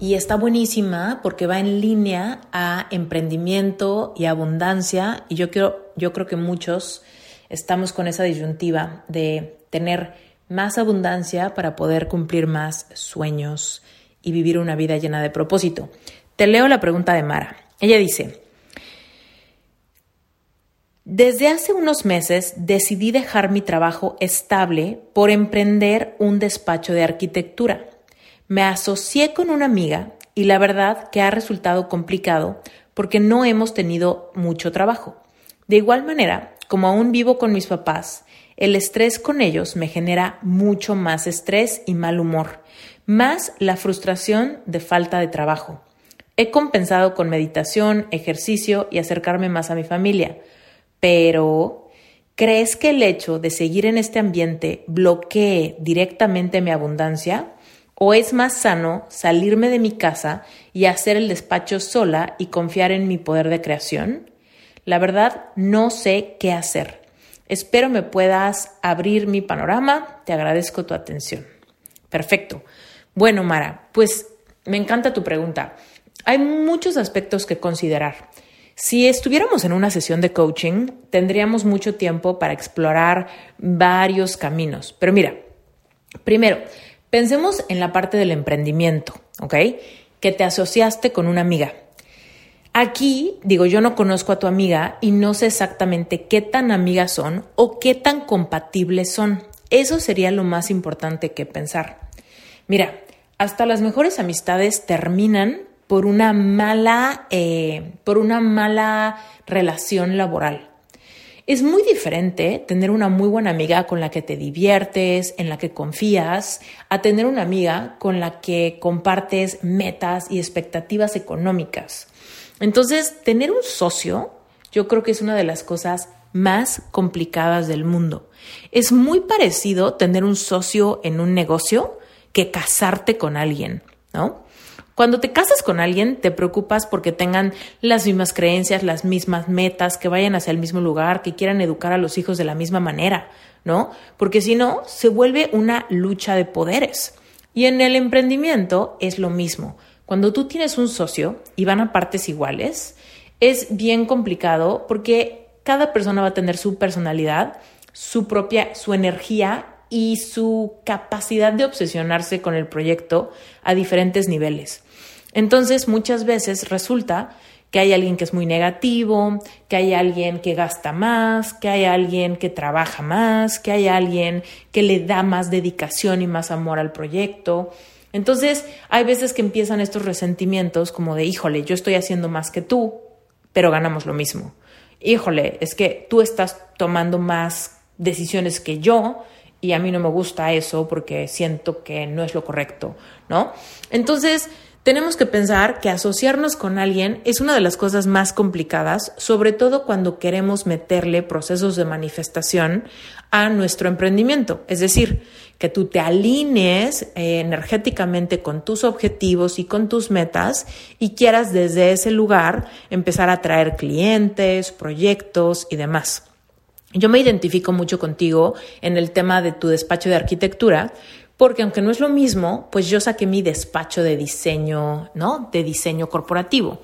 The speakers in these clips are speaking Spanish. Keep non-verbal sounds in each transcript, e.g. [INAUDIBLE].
y está buenísima porque va en línea a emprendimiento y abundancia y yo, quiero, yo creo que muchos estamos con esa disyuntiva de tener más abundancia para poder cumplir más sueños y vivir una vida llena de propósito. Te leo la pregunta de Mara. Ella dice, desde hace unos meses decidí dejar mi trabajo estable por emprender un despacho de arquitectura. Me asocié con una amiga y la verdad que ha resultado complicado porque no hemos tenido mucho trabajo. De igual manera, como aún vivo con mis papás, el estrés con ellos me genera mucho más estrés y mal humor, más la frustración de falta de trabajo. He compensado con meditación, ejercicio y acercarme más a mi familia, pero ¿crees que el hecho de seguir en este ambiente bloquee directamente mi abundancia? ¿O es más sano salirme de mi casa y hacer el despacho sola y confiar en mi poder de creación? La verdad, no sé qué hacer. Espero me puedas abrir mi panorama. Te agradezco tu atención. Perfecto. Bueno, Mara, pues me encanta tu pregunta. Hay muchos aspectos que considerar. Si estuviéramos en una sesión de coaching, tendríamos mucho tiempo para explorar varios caminos. Pero mira, primero, Pensemos en la parte del emprendimiento, ¿ok? Que te asociaste con una amiga. Aquí, digo, yo no conozco a tu amiga y no sé exactamente qué tan amigas son o qué tan compatibles son. Eso sería lo más importante que pensar. Mira, hasta las mejores amistades terminan por una mala, eh, por una mala relación laboral. Es muy diferente tener una muy buena amiga con la que te diviertes, en la que confías, a tener una amiga con la que compartes metas y expectativas económicas. Entonces, tener un socio, yo creo que es una de las cosas más complicadas del mundo. Es muy parecido tener un socio en un negocio que casarte con alguien, ¿no? Cuando te casas con alguien, te preocupas porque tengan las mismas creencias, las mismas metas, que vayan hacia el mismo lugar, que quieran educar a los hijos de la misma manera, ¿no? Porque si no, se vuelve una lucha de poderes. Y en el emprendimiento es lo mismo. Cuando tú tienes un socio y van a partes iguales, es bien complicado porque cada persona va a tener su personalidad, su propia, su energía y su capacidad de obsesionarse con el proyecto a diferentes niveles. Entonces, muchas veces resulta que hay alguien que es muy negativo, que hay alguien que gasta más, que hay alguien que trabaja más, que hay alguien que le da más dedicación y más amor al proyecto. Entonces, hay veces que empiezan estos resentimientos como de, híjole, yo estoy haciendo más que tú, pero ganamos lo mismo. Híjole, es que tú estás tomando más decisiones que yo y a mí no me gusta eso porque siento que no es lo correcto, ¿no? Entonces, tenemos que pensar que asociarnos con alguien es una de las cosas más complicadas, sobre todo cuando queremos meterle procesos de manifestación a nuestro emprendimiento. Es decir, que tú te alinees eh, energéticamente con tus objetivos y con tus metas y quieras desde ese lugar empezar a traer clientes, proyectos y demás. Yo me identifico mucho contigo en el tema de tu despacho de arquitectura, porque aunque no es lo mismo, pues yo saqué mi despacho de diseño, ¿no? De diseño corporativo.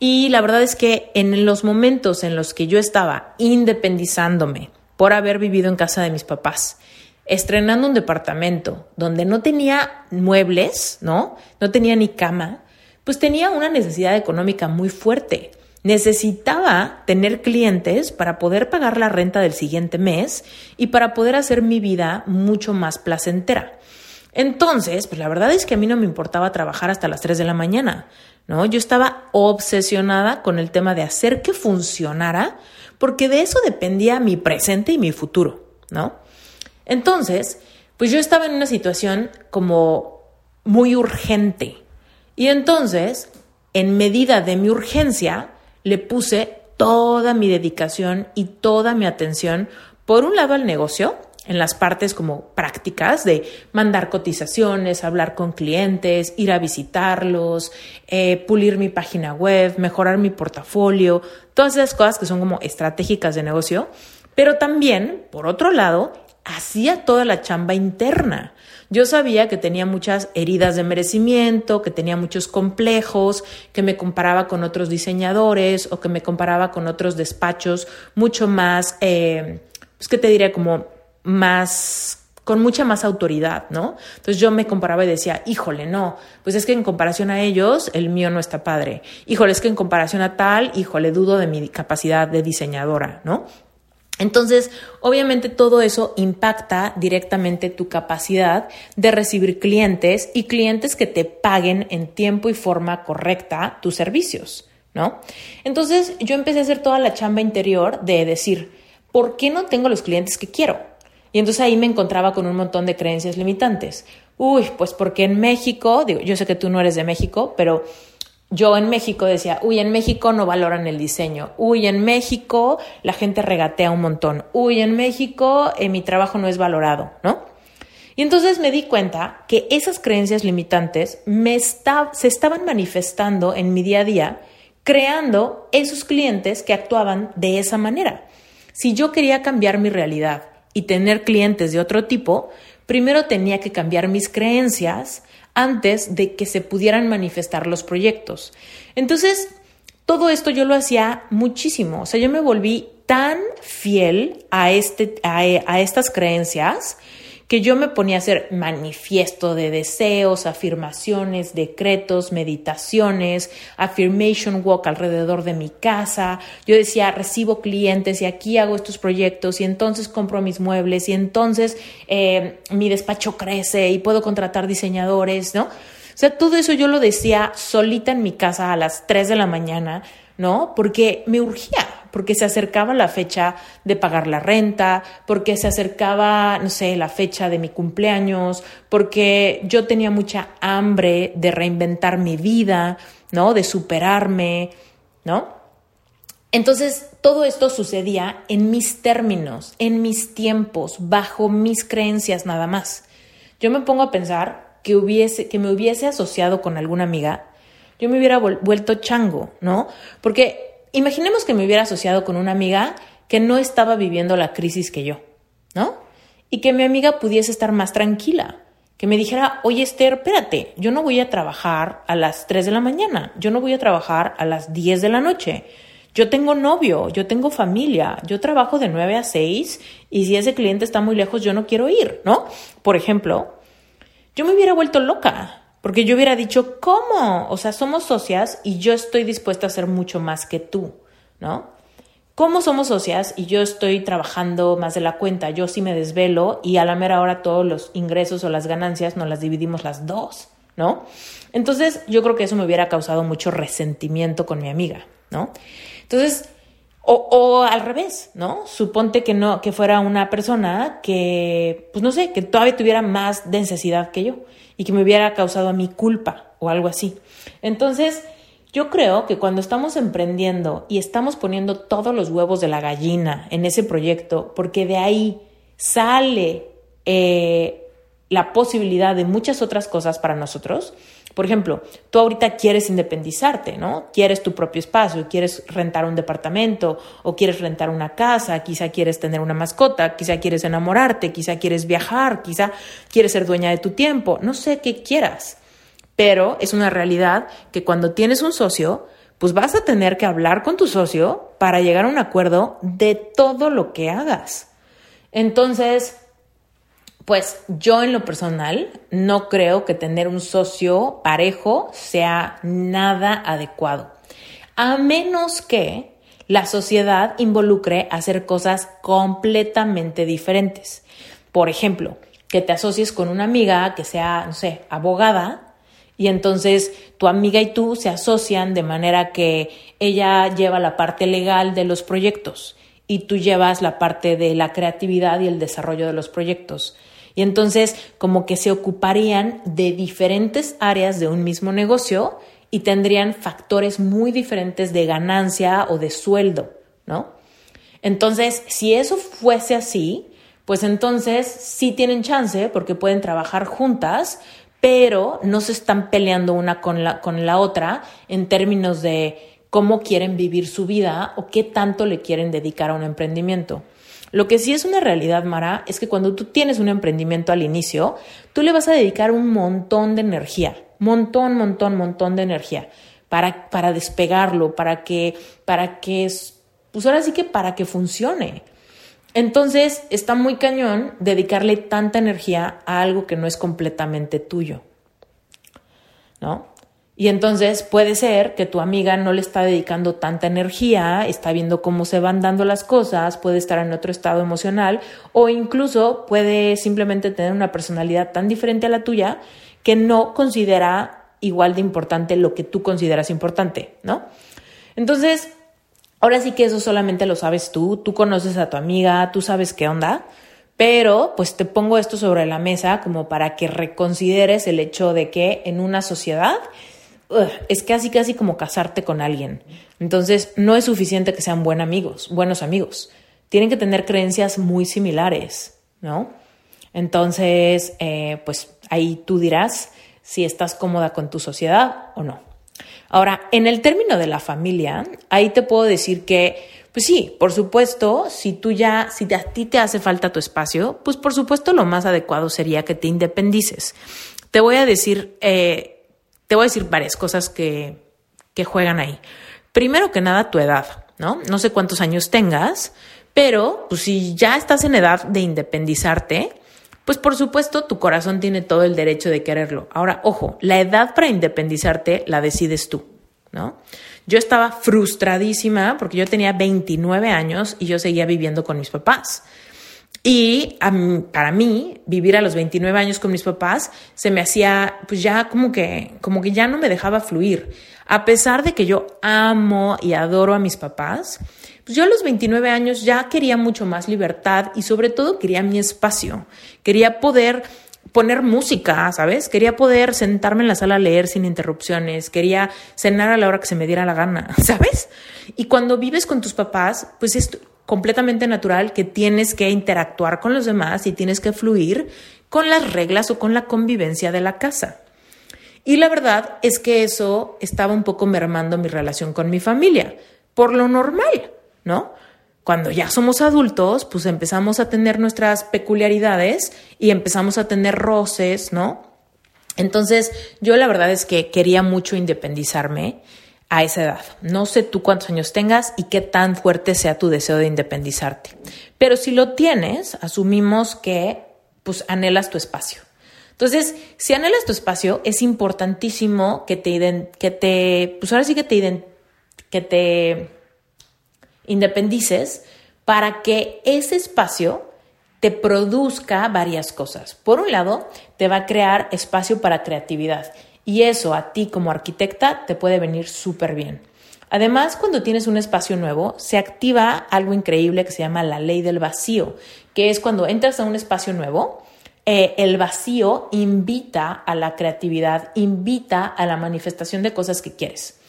Y la verdad es que en los momentos en los que yo estaba independizándome por haber vivido en casa de mis papás, estrenando un departamento donde no tenía muebles, ¿no? No tenía ni cama, pues tenía una necesidad económica muy fuerte. Necesitaba tener clientes para poder pagar la renta del siguiente mes y para poder hacer mi vida mucho más placentera. Entonces, pues la verdad es que a mí no me importaba trabajar hasta las 3 de la mañana, ¿no? Yo estaba obsesionada con el tema de hacer que funcionara, porque de eso dependía mi presente y mi futuro, ¿no? Entonces, pues yo estaba en una situación como muy urgente. Y entonces, en medida de mi urgencia, le puse toda mi dedicación y toda mi atención, por un lado al negocio, en las partes como prácticas de mandar cotizaciones, hablar con clientes, ir a visitarlos, eh, pulir mi página web, mejorar mi portafolio, todas esas cosas que son como estratégicas de negocio. Pero también, por otro lado, hacía toda la chamba interna. Yo sabía que tenía muchas heridas de merecimiento, que tenía muchos complejos, que me comparaba con otros diseñadores o que me comparaba con otros despachos mucho más, eh, pues que te diría como más con mucha más autoridad, ¿no? Entonces yo me comparaba y decía, híjole, no, pues es que en comparación a ellos, el mío no está padre. Híjole, es que en comparación a tal, híjole, dudo de mi capacidad de diseñadora, ¿no? Entonces, obviamente todo eso impacta directamente tu capacidad de recibir clientes y clientes que te paguen en tiempo y forma correcta tus servicios, ¿no? Entonces, yo empecé a hacer toda la chamba interior de decir, ¿por qué no tengo los clientes que quiero? Y entonces ahí me encontraba con un montón de creencias limitantes. Uy, pues porque en México, digo, yo sé que tú no eres de México, pero yo en México decía, uy, en México no valoran el diseño, uy, en México la gente regatea un montón, uy, en México eh, mi trabajo no es valorado, ¿no? Y entonces me di cuenta que esas creencias limitantes se estaban manifestando en mi día a día, creando esos clientes que actuaban de esa manera. Si yo quería cambiar mi realidad, y tener clientes de otro tipo, primero tenía que cambiar mis creencias antes de que se pudieran manifestar los proyectos. Entonces, todo esto yo lo hacía muchísimo, o sea, yo me volví tan fiel a, este, a, a estas creencias que yo me ponía a hacer manifiesto de deseos, afirmaciones, decretos, meditaciones, affirmation walk alrededor de mi casa. Yo decía, recibo clientes y aquí hago estos proyectos y entonces compro mis muebles y entonces eh, mi despacho crece y puedo contratar diseñadores, ¿no? O sea, todo eso yo lo decía solita en mi casa a las 3 de la mañana, ¿no? Porque me urgía, porque se acercaba la fecha de pagar la renta, porque se acercaba, no sé, la fecha de mi cumpleaños, porque yo tenía mucha hambre de reinventar mi vida, ¿no? De superarme, ¿no? Entonces, todo esto sucedía en mis términos, en mis tiempos, bajo mis creencias nada más. Yo me pongo a pensar que, hubiese, que me hubiese asociado con alguna amiga, yo me hubiera vuelto chango, ¿no? Porque Imaginemos que me hubiera asociado con una amiga que no estaba viviendo la crisis que yo, ¿no? Y que mi amiga pudiese estar más tranquila, que me dijera, oye Esther, espérate, yo no voy a trabajar a las 3 de la mañana, yo no voy a trabajar a las 10 de la noche, yo tengo novio, yo tengo familia, yo trabajo de 9 a 6 y si ese cliente está muy lejos yo no quiero ir, ¿no? Por ejemplo, yo me hubiera vuelto loca, porque yo hubiera dicho, ¿cómo? O sea, somos socias y yo estoy dispuesta a hacer mucho más que tú, ¿no? ¿Cómo somos socias y yo estoy trabajando más de la cuenta? Yo sí me desvelo y a la mera hora todos los ingresos o las ganancias nos las dividimos las dos, ¿no? Entonces yo creo que eso me hubiera causado mucho resentimiento con mi amiga, ¿no? Entonces, o, o, al revés, ¿no? Suponte que no, que fuera una persona que, pues no sé, que todavía tuviera más necesidad que yo y que me hubiera causado a mi culpa o algo así. Entonces, yo creo que cuando estamos emprendiendo y estamos poniendo todos los huevos de la gallina en ese proyecto, porque de ahí sale eh, la posibilidad de muchas otras cosas para nosotros. Por ejemplo, tú ahorita quieres independizarte, ¿no? Quieres tu propio espacio, quieres rentar un departamento o quieres rentar una casa, quizá quieres tener una mascota, quizá quieres enamorarte, quizá quieres viajar, quizá quieres ser dueña de tu tiempo, no sé qué quieras. Pero es una realidad que cuando tienes un socio, pues vas a tener que hablar con tu socio para llegar a un acuerdo de todo lo que hagas. Entonces, pues yo en lo personal no creo que tener un socio parejo sea nada adecuado, a menos que la sociedad involucre hacer cosas completamente diferentes. Por ejemplo, que te asocies con una amiga que sea, no sé, abogada, y entonces tu amiga y tú se asocian de manera que ella lleva la parte legal de los proyectos y tú llevas la parte de la creatividad y el desarrollo de los proyectos. Y entonces como que se ocuparían de diferentes áreas de un mismo negocio y tendrían factores muy diferentes de ganancia o de sueldo, ¿no? Entonces, si eso fuese así, pues entonces sí tienen chance porque pueden trabajar juntas, pero no se están peleando una con la, con la otra en términos de cómo quieren vivir su vida o qué tanto le quieren dedicar a un emprendimiento. Lo que sí es una realidad, Mara, es que cuando tú tienes un emprendimiento al inicio, tú le vas a dedicar un montón de energía, montón, montón, montón de energía para, para despegarlo, para que, para que, pues ahora sí que para que funcione. Entonces está muy cañón dedicarle tanta energía a algo que no es completamente tuyo. ¿No? Y entonces puede ser que tu amiga no le está dedicando tanta energía, está viendo cómo se van dando las cosas, puede estar en otro estado emocional o incluso puede simplemente tener una personalidad tan diferente a la tuya que no considera igual de importante lo que tú consideras importante, ¿no? Entonces, ahora sí que eso solamente lo sabes tú, tú conoces a tu amiga, tú sabes qué onda, pero pues te pongo esto sobre la mesa como para que reconsideres el hecho de que en una sociedad es casi casi como casarte con alguien. Entonces, no es suficiente que sean buenos amigos, buenos amigos. Tienen que tener creencias muy similares, ¿no? Entonces, eh, pues ahí tú dirás si estás cómoda con tu sociedad o no. Ahora, en el término de la familia, ahí te puedo decir que, pues sí, por supuesto, si tú ya, si a ti te hace falta tu espacio, pues por supuesto lo más adecuado sería que te independices. Te voy a decir eh, te voy a decir varias cosas que, que juegan ahí. Primero que nada, tu edad, ¿no? No sé cuántos años tengas, pero pues, si ya estás en edad de independizarte, pues por supuesto tu corazón tiene todo el derecho de quererlo. Ahora, ojo, la edad para independizarte la decides tú, ¿no? Yo estaba frustradísima porque yo tenía 29 años y yo seguía viviendo con mis papás. Y para mí, vivir a los 29 años con mis papás se me hacía, pues ya como que, como que ya no me dejaba fluir. A pesar de que yo amo y adoro a mis papás, pues yo a los 29 años ya quería mucho más libertad y sobre todo quería mi espacio. Quería poder poner música, ¿sabes? Quería poder sentarme en la sala a leer sin interrupciones, quería cenar a la hora que se me diera la gana, [LAUGHS] ¿sabes? Y cuando vives con tus papás, pues esto completamente natural que tienes que interactuar con los demás y tienes que fluir con las reglas o con la convivencia de la casa. Y la verdad es que eso estaba un poco mermando mi relación con mi familia, por lo normal, ¿no? Cuando ya somos adultos, pues empezamos a tener nuestras peculiaridades y empezamos a tener roces, ¿no? Entonces, yo la verdad es que quería mucho independizarme a esa edad. No sé tú cuántos años tengas y qué tan fuerte sea tu deseo de independizarte. Pero si lo tienes, asumimos que pues anhelas tu espacio. Entonces, si anhelas tu espacio, es importantísimo que te, que te pues ahora sí que te, que te independices para que ese espacio te produzca varias cosas. Por un lado, te va a crear espacio para creatividad y eso a ti como arquitecta te puede venir súper bien. Además, cuando tienes un espacio nuevo, se activa algo increíble que se llama la ley del vacío, que es cuando entras a un espacio nuevo, eh, el vacío invita a la creatividad, invita a la manifestación de cosas que quieres.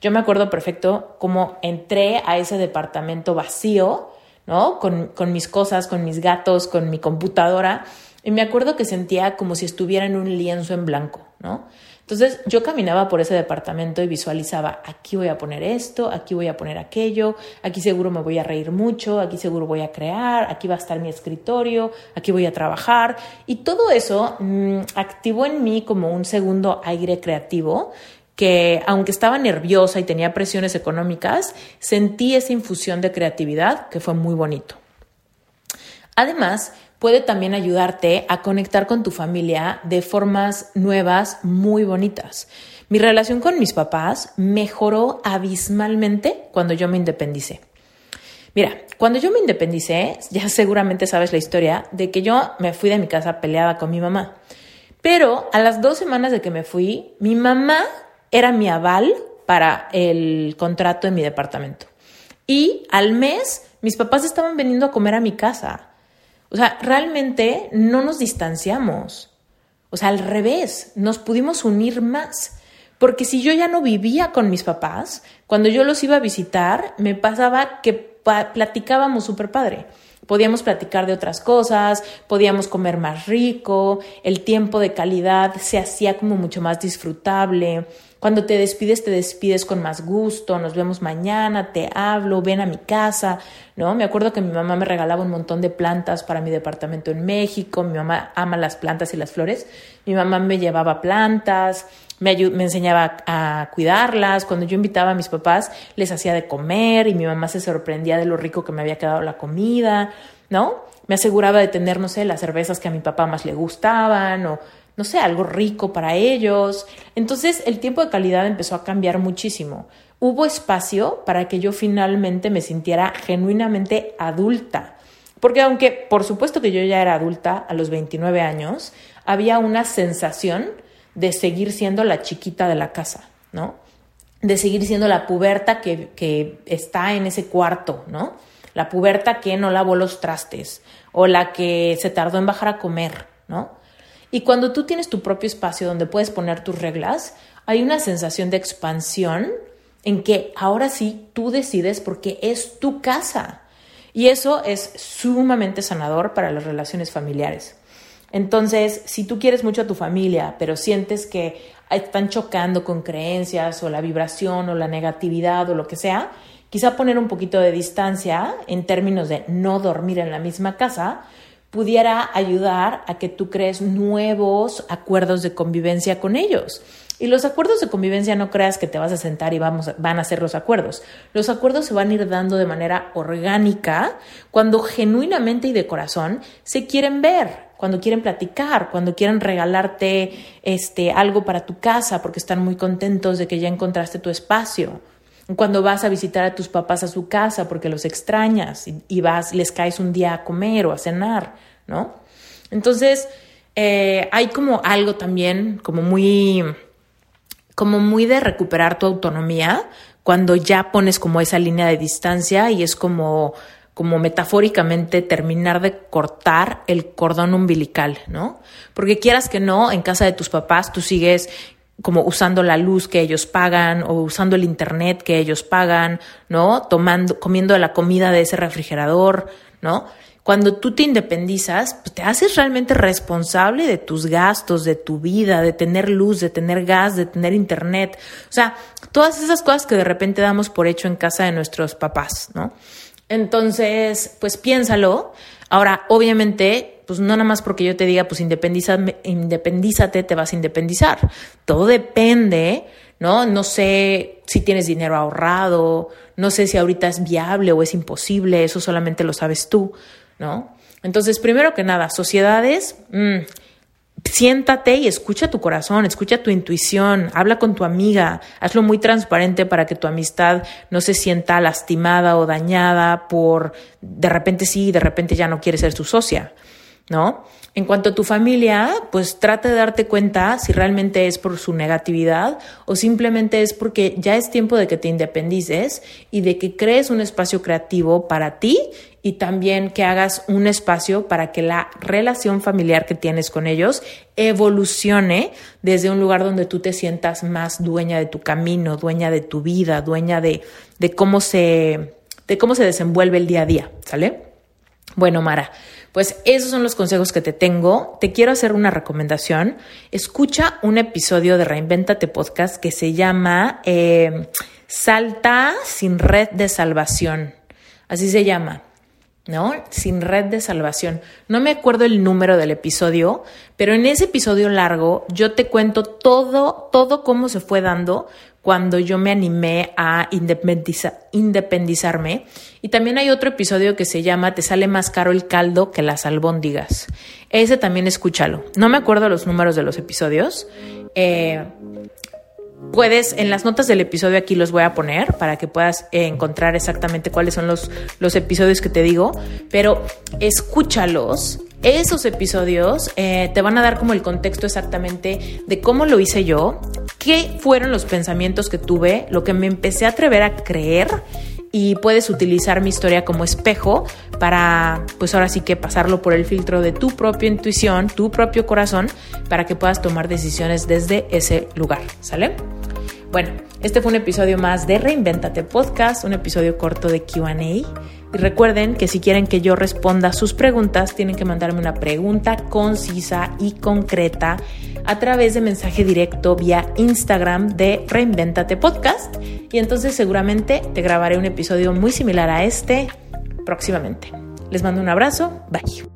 Yo me acuerdo perfecto cómo entré a ese departamento vacío, ¿no? Con, con mis cosas, con mis gatos, con mi computadora, y me acuerdo que sentía como si estuviera en un lienzo en blanco, ¿no? Entonces yo caminaba por ese departamento y visualizaba, aquí voy a poner esto, aquí voy a poner aquello, aquí seguro me voy a reír mucho, aquí seguro voy a crear, aquí va a estar mi escritorio, aquí voy a trabajar. Y todo eso mm, activó en mí como un segundo aire creativo que aunque estaba nerviosa y tenía presiones económicas, sentí esa infusión de creatividad que fue muy bonito. Además, puede también ayudarte a conectar con tu familia de formas nuevas, muy bonitas. Mi relación con mis papás mejoró abismalmente cuando yo me independicé. Mira, cuando yo me independicé, ya [LAUGHS] seguramente sabes la historia de que yo me fui de mi casa peleada con mi mamá. Pero a las dos semanas de que me fui, mi mamá era mi aval para el contrato en mi departamento. Y al mes, mis papás estaban veniendo a comer a mi casa. O sea, realmente no nos distanciamos. O sea, al revés, nos pudimos unir más. Porque si yo ya no vivía con mis papás, cuando yo los iba a visitar, me pasaba que platicábamos súper padre. Podíamos platicar de otras cosas, podíamos comer más rico, el tiempo de calidad se hacía como mucho más disfrutable. Cuando te despides, te despides con más gusto, nos vemos mañana, te hablo, ven a mi casa, ¿no? Me acuerdo que mi mamá me regalaba un montón de plantas para mi departamento en México, mi mamá ama las plantas y las flores, mi mamá me llevaba plantas, me, me enseñaba a cuidarlas, cuando yo invitaba a mis papás les hacía de comer y mi mamá se sorprendía de lo rico que me había quedado la comida, ¿no? Me aseguraba de tener, no sé, las cervezas que a mi papá más le gustaban o no sé, algo rico para ellos. Entonces el tiempo de calidad empezó a cambiar muchísimo. Hubo espacio para que yo finalmente me sintiera genuinamente adulta. Porque aunque por supuesto que yo ya era adulta a los 29 años, había una sensación de seguir siendo la chiquita de la casa, ¿no? De seguir siendo la puberta que, que está en ese cuarto, ¿no? La puberta que no lavó los trastes o la que se tardó en bajar a comer, ¿no? Y cuando tú tienes tu propio espacio donde puedes poner tus reglas, hay una sensación de expansión en que ahora sí tú decides porque es tu casa. Y eso es sumamente sanador para las relaciones familiares. Entonces, si tú quieres mucho a tu familia, pero sientes que están chocando con creencias o la vibración o la negatividad o lo que sea, quizá poner un poquito de distancia en términos de no dormir en la misma casa pudiera ayudar a que tú crees nuevos acuerdos de convivencia con ellos. Y los acuerdos de convivencia no creas que te vas a sentar y vamos, van a hacer los acuerdos. Los acuerdos se van a ir dando de manera orgánica cuando genuinamente y de corazón se quieren ver, cuando quieren platicar, cuando quieren regalarte este, algo para tu casa porque están muy contentos de que ya encontraste tu espacio. Cuando vas a visitar a tus papás a su casa porque los extrañas y, vas, les caes un día a comer o a cenar, ¿no? Entonces, eh, hay como algo también, como muy, como muy de recuperar tu autonomía cuando ya pones como esa línea de distancia y es como, como metafóricamente terminar de cortar el cordón umbilical, ¿no? Porque quieras que no, en casa de tus papás tú sigues como usando la luz que ellos pagan o usando el internet que ellos pagan, ¿no? Tomando, comiendo la comida de ese refrigerador, ¿no? Cuando tú te independizas, pues te haces realmente responsable de tus gastos, de tu vida, de tener luz, de tener gas, de tener internet. O sea, todas esas cosas que de repente damos por hecho en casa de nuestros papás, ¿no? Entonces, pues piénsalo. Ahora, obviamente, pues no nada más porque yo te diga, pues independízate, te vas a independizar. Todo depende, ¿no? No sé si tienes dinero ahorrado, no sé si ahorita es viable o es imposible, eso solamente lo sabes tú, ¿no? Entonces, primero que nada, sociedades, mm, siéntate y escucha tu corazón, escucha tu intuición, habla con tu amiga, hazlo muy transparente para que tu amistad no se sienta lastimada o dañada por de repente sí, de repente ya no quiere ser su socia. ¿No? En cuanto a tu familia, pues trata de darte cuenta si realmente es por su negatividad o simplemente es porque ya es tiempo de que te independices y de que crees un espacio creativo para ti y también que hagas un espacio para que la relación familiar que tienes con ellos evolucione desde un lugar donde tú te sientas más dueña de tu camino, dueña de tu vida, dueña de, de cómo se de cómo se desenvuelve el día a día, ¿sale? Bueno, Mara, pues esos son los consejos que te tengo. Te quiero hacer una recomendación. Escucha un episodio de Reinventate Podcast que se llama eh, Salta sin red de salvación. Así se llama. ¿No? Sin red de salvación. No me acuerdo el número del episodio, pero en ese episodio largo yo te cuento todo, todo cómo se fue dando cuando yo me animé a independizarme. Y también hay otro episodio que se llama Te sale más caro el caldo que las albóndigas. Ese también escúchalo. No me acuerdo los números de los episodios. Eh, puedes, en las notas del episodio aquí los voy a poner para que puedas encontrar exactamente cuáles son los, los episodios que te digo, pero escúchalos. Esos episodios eh, te van a dar como el contexto exactamente de cómo lo hice yo, qué fueron los pensamientos que tuve, lo que me empecé a atrever a creer y puedes utilizar mi historia como espejo para, pues ahora sí que pasarlo por el filtro de tu propia intuición, tu propio corazón, para que puedas tomar decisiones desde ese lugar, ¿sale? Bueno, este fue un episodio más de Reinventate Podcast, un episodio corto de QA. Y recuerden que si quieren que yo responda sus preguntas, tienen que mandarme una pregunta concisa y concreta a través de mensaje directo vía Instagram de Reinventate Podcast. Y entonces seguramente te grabaré un episodio muy similar a este próximamente. Les mando un abrazo. Bye.